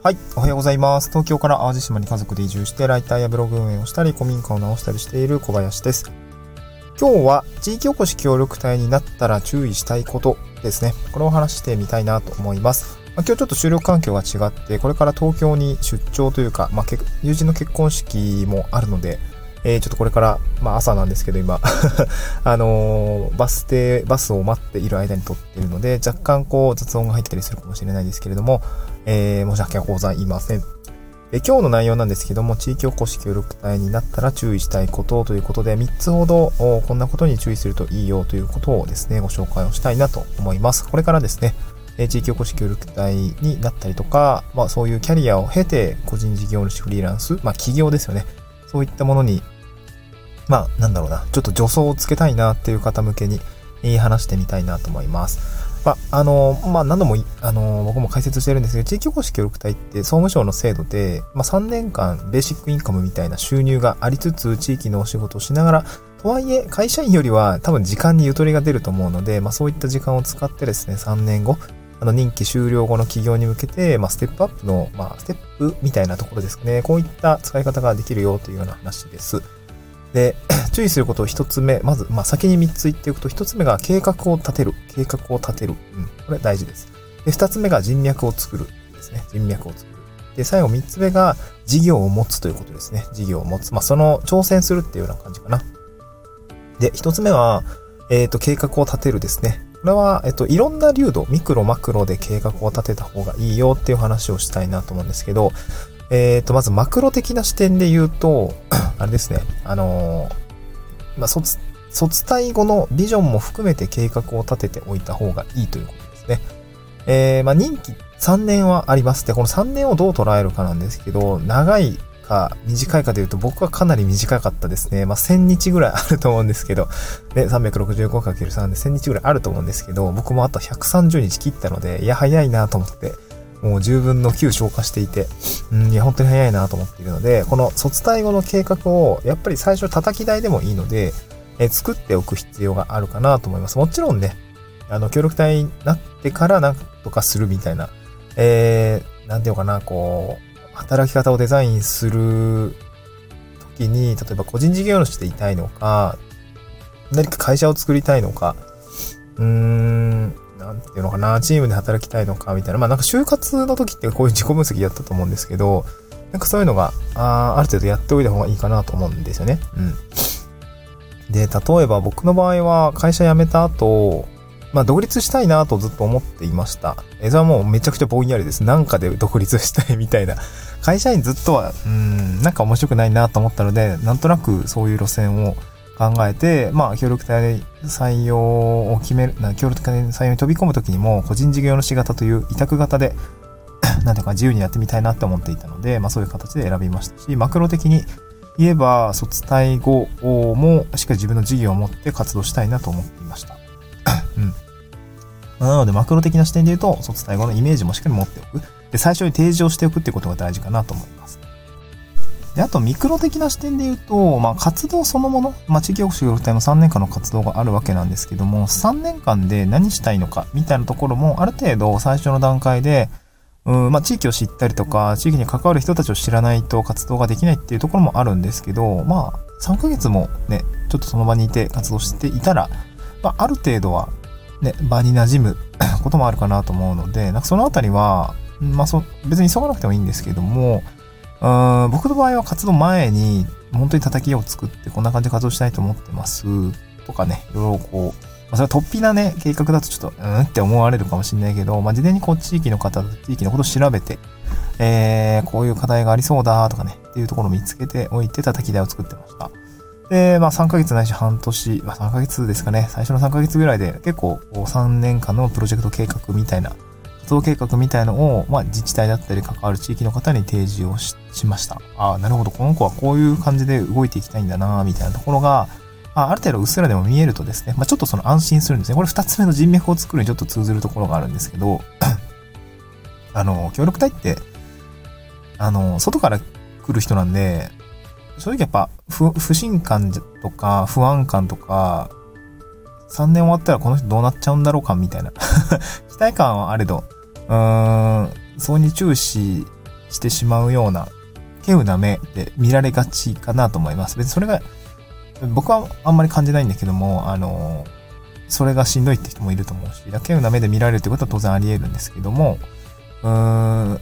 はい。おはようございます。東京から淡路島に家族で移住して、ライターやブログ運営をしたり、古民家を直したりしている小林です。今日は、地域おこし協力隊になったら注意したいことですね。これを話してみたいなと思います。まあ、今日ちょっと収録環境が違って、これから東京に出張というか、まあ、友人の結婚式もあるので、えー、ちょっとこれから、まあ朝なんですけど今、あのーバス停、バスを待っている間に撮っているので、若干こう雑音が入ったりするかもしれないですけれども、えー、申し訳ございません。で今日の内容なんですけども、地域おこし協力隊になったら注意したいことということで、3つほどこんなことに注意するといいよということをですね、ご紹介をしたいなと思います。これからですね、地域おこし協力隊になったりとか、まあそういうキャリアを経て、個人事業主フリーランス、まあ企業ですよね。そういったものに、まあなんだろうな、ちょっと助走をつけたいなっていう方向けに、話してみたいなと思います。まあ、あの、まあ、何度も、あの、僕も解説してるんですけど、地域おこし協力隊って総務省の制度で、まあ、3年間ベーシックインカムみたいな収入がありつつ、地域のお仕事をしながら、とはいえ、会社員よりは多分時間にゆとりが出ると思うので、まあ、そういった時間を使ってですね、3年後、あの、任期終了後の企業に向けて、まあ、ステップアップの、まあ、ステップみたいなところですね。こういった使い方ができるよというような話です。で、注意することを一つ目、まず、まあ、先に三つ言っておくと、一つ目が計画を立てる。計画を立てる。うん。これ大事です。で、二つ目が人脈を作る。ですね。人脈を作る。で、最後三つ目が事業を持つということですね。事業を持つ。まあ、その挑戦するっていうような感じかな。で、一つ目は、えっ、と、計画を立てるですね。これは、えっ、と、いろんな流度、ミクロ、マクロで計画を立てた方がいいよっていう話をしたいなと思うんですけど、えっ、と、まずマクロ的な視点で言うと、あれですね、あのーまあ、卒、卒退後のビジョンも含めて計画を立てておいた方がいいということですね。えー、まあ、任期3年はあります。で、この3年をどう捉えるかなんですけど、長いか短いかで言うと僕はかなり短かったですね。まあ、1000日ぐらいあると思うんですけど、で、365×3 で1000日ぐらいあると思うんですけど、僕もあと130日切ったので、いや、早いなと思って、もう10分の9消化していて、うん、いや、本当に早いなと思っているので、この卒退後の計画を、やっぱり最初叩き台でもいいので、え作っておく必要があるかなと思います。もちろんね、あの、協力隊になってからなんとかするみたいな、えー、なんていうかな、こう、働き方をデザインする時に、例えば個人事業主でいたいのか、何か会社を作りたいのか、うーん、なんていうのかな、チームで働きたいのかみたいな。まあなんか就活の時ってこういう自己分析やったと思うんですけど、なんかそういうのが、あある程度やっておいた方がいいかなと思うんですよね。うん。で、例えば僕の場合は会社辞めた後、まあ独立したいなとずっと思っていました。え、それはもうめちゃくちゃぼんやりです。なんかで独立したいみたいな。会社員ずっとは、うん、なんか面白くないなと思ったので、なんとなくそういう路線を考えて、まあ、協力隊採用を決める、協力隊採用に飛び込むときにも、個人事業主型という委託型で、なんていうか自由にやってみたいなって思っていたので、まあそういう形で選びましたし、マクロ的に言えば、卒退後もしっかり自分の事業を持って活動したいなと思っていました。うん。なので、マクロ的な視点で言うと、卒退後のイメージもしっかり持っておく。で、最初に提示をしておくっていうことが大事かなと思います。で、あと、ミクロ的な視点で言うと、まあ、活動そのもの、まあ、地域おこし協力隊の3年間の活動があるわけなんですけども、3年間で何したいのか、みたいなところも、ある程度最初の段階で、うん、まあ、地域を知ったりとか、地域に関わる人たちを知らないと活動ができないっていうところもあるんですけど、まあ、3ヶ月もね、ちょっとその場にいて活動していたら、まあ、ある程度は、ね、場に馴染む こともあるかなと思うので、なんかそのあたりは、まあ、そ別に急がなくてもいいんですけども、うん僕の場合は活動前に、本当に叩きを作ってこんな感じで活動したいと思ってます。とかね、いろいろこう、まあ、それは突飛なね、計画だとちょっと、うんって思われるかもしれないけど、まあ、事前にこう地域の方、地域のことを調べて、えー、こういう課題がありそうだとかね、っていうところを見つけておいて叩き台を作ってました。で、まあ3ヶ月ないし半年、まあ3ヶ月ですかね、最初の3ヶ月ぐらいで結構3年間のプロジェクト計画みたいな、活動計画みたいのを、まあ自治体だったり関わる地域の方に提示をしました。ああ、なるほど、この子はこういう感じで動いていきたいんだな、みたいなところが、あある程度うっすらでも見えるとですね、まあちょっとその安心するんですね。これ二つ目の人脈を作るにちょっと通ずるところがあるんですけど、あの、協力隊って、あの、外から来る人なんで、正直やっぱ不不信感とか不安感とか、3年終わったらこの人どうなっちゃうんだろうかみたいな。期待感はあれど、うーん、そうに注視してしまうような、稀有な目で見られがちかなと思います。別にそれが、僕はあんまり感じないんだけども、あの、それがしんどいって人もいると思うし、稀有な目で見られるってことは当然あり得るんですけども、うーん、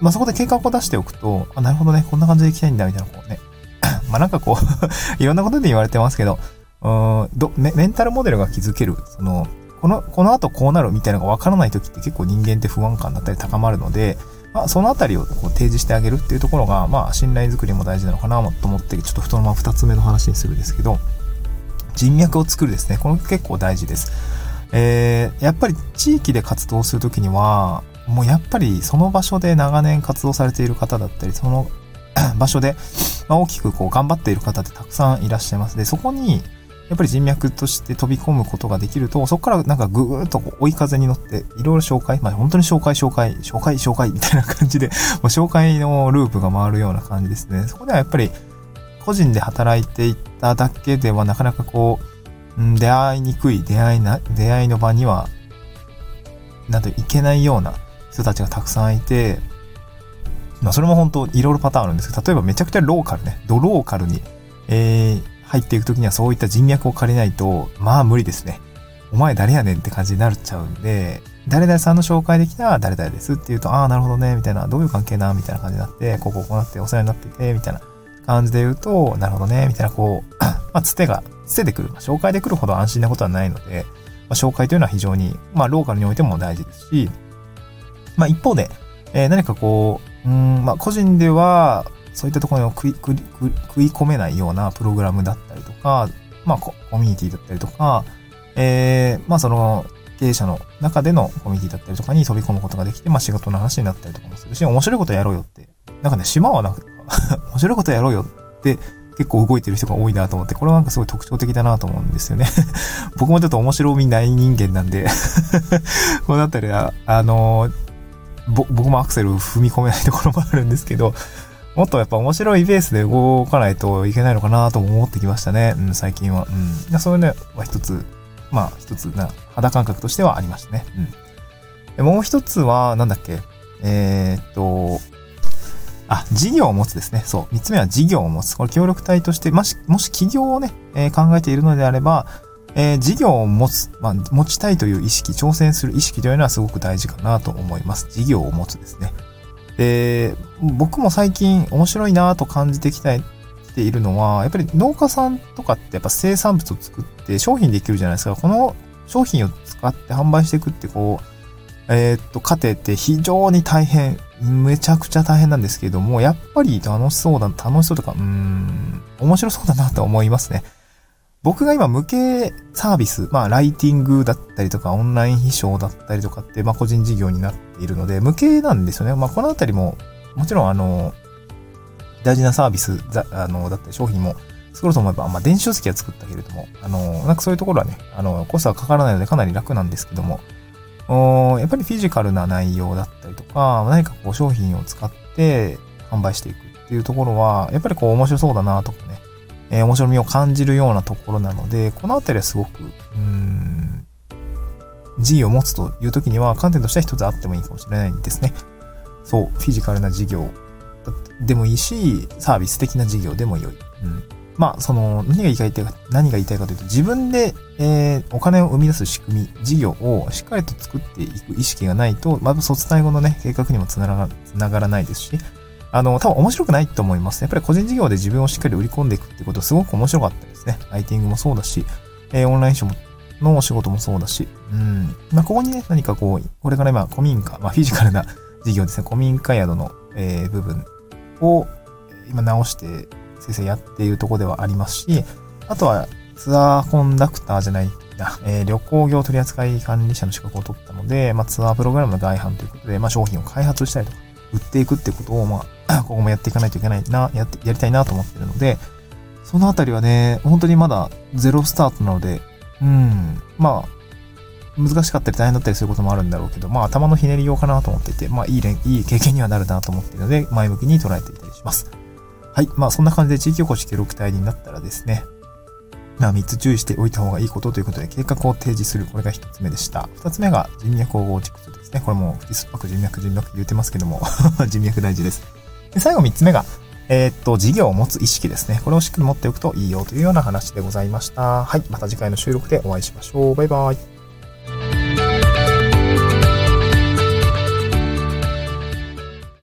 まあ、そこで計画を出しておくと、あ、なるほどね、こんな感じで行きたいんだ、みたいな、こうね。まあ、なんかこう いろんなことで言われてますけど、うんどメ、メンタルモデルが築ける、その、この、この後こうなるみたいなのがわからない時って結構人間って不安感だったり高まるので、まあ、そのあたりをこう提示してあげるっていうところが、まあ、信頼づくりも大事なのかなと思って、ちょっと太のま二つ目の話にするんですけど、人脈を作るですね。これ結構大事です。えー、やっぱり地域で活動するときには、もうやっぱりその場所で長年活動されている方だったり、その 場所で、ま、大きくこう頑張っている方ってたくさんいらっしゃいます。で、そこに、やっぱり人脈として飛び込むことができると、そこからなんかぐーっと追い風に乗って、いろいろ紹介、まあ本当に紹介紹介、紹介紹介みたいな感じで、もう紹介のループが回るような感じですね。そこではやっぱり、個人で働いていっただけではなかなかこう、うん、出会いにくい出会いな、出会いの場には、なんといけないような人たちがたくさんいて、まあそれも本当いろいろパターンあるんですけど、例えばめちゃくちゃローカルね、ドローカルに、えー、入っていくときにはそういった人脈を借りないと、まあ無理ですね。お前誰やねんって感じになっちゃうんで、誰々さんの紹介できた誰々ですって言うと、ああ、なるほどね、みたいな、どういう関係な、みたいな感じになって、こうこうこうなってお世話になってて、みたいな感じで言うと、なるほどね、みたいな、こう、まあ、つてが、つてで来る。紹介で来るほど安心なことはないので、まあ、紹介というのは非常に、まあ、ローカルにおいても大事ですし、まあ、一方で、えー、何かこう、うん、まあ、個人では、そういったところに食い込めないようなプログラムだったりとか、まあコ、コミュニティだったりとか、えー、まあその経営者の中でのコミュニティだったりとかに飛び込むことができて、まあ仕事の話になったりとかもするし、面白いことやろうよって。なんかね、島はなんか、面白いことやろうよって結構動いてる人が多いなと思って、これはなんかすごい特徴的だなと思うんですよね 僕もちょっと面白みない人間なんで このあたりは、あのー、僕もアクセル踏み込めないところもあるんですけど、もっとやっぱ面白いベースで動かないといけないのかなと思ってきましたね。うん、最近は。うん。そういうね、は一つ、まあ一つな、肌感覚としてはありましたね。うん。でもう一つは、なんだっけ？えー、っと、あ、事業を持つですね。そう。三つ目は事業を持つ。これ協力隊として、もし、もし企業をね、えー、考えているのであれば、えー、事業を持つ、まあ、持ちたいという意識、挑戦する意識というのはすごく大事かなと思います。事業を持つですね。で、僕も最近面白いなと感じてきたているのは、やっぱり農家さんとかってやっぱ生産物を作って商品できるじゃないですか。この商品を使って販売していくってこう、えー、っと、過程って非常に大変、めちゃくちゃ大変なんですけれども、やっぱり楽しそうだ、楽しそうとか、うーん、面白そうだなと思いますね。僕が今、無形サービス、まあ、ライティングだったりとか、オンライン秘書だったりとかって、まあ、個人事業になっているので、無形なんですよね。まあ、このあたりも、もちろん、あの、大事なサービスだ、あの、だったり商品も作ろうと思えば、まあ、電子書籍は作ったけれども、あの、なんかそういうところはね、あの、コストはかからないのでかなり楽なんですけども、おやっぱりフィジカルな内容だったりとか、何かこう商品を使って販売していくっていうところは、やっぱりこう面白そうだなとかね、えー、面白みを感じるようなところなので、このあたりはすごく、うん、事業を持つという時には、観点としては一つあってもいいかもしれないんですね。そう、フィジカルな事業でもいいし、サービス的な事業でも良い。うん。まあ、その、何が言いたいか、何が言いたいかというと、自分で、えー、お金を生み出す仕組み、事業をしっかりと作っていく意識がないと、まず卒業後のね、計画にもつながらないですし、あの、多分面白くないと思います。やっぱり個人事業で自分をしっかり売り込んでいくってことすごく面白かったですね。ライティングもそうだし、えー、オンラインショーのお仕事もそうだし、うん。まあ、ここにね、何かこう、これから今、古民家、まあ、フィジカルな 事業ですね、古民家宿の、えー、部分を今直して先生やっているとこではありますし、あとはツアーコンダクターじゃないな、えー、旅行業取扱管理者の資格を取ったので、まあ、ツアープログラムの外販ということで、まあ、商品を開発したりとか、売っていくってことを、まあ、ここもやっていかないといけないな、やって、やりたいなと思ってるので、そのあたりはね、本当にまだゼロスタートなので、うん、まあ、難しかったり大変だったりすることもあるんだろうけど、まあ頭のひねりようかなと思っていて、まあいいいい経験にはなるなと思っているので、前向きに捉えていたりします。はい。まあそんな感じで地域おこし協力隊になったらですね、まあ3つ注意しておいた方がいいことということで計画を提示する。これが1つ目でした。2つ目が人脈を構築するですね。これも、フィスパク人脈人脈言ってますけども 人脈大事です。で最後3つ目が、えー、っと、事業を持つ意識ですね。これをしっかり持っておくといいよというような話でございました。はい。また次回の収録でお会いしましょう。バイバイ。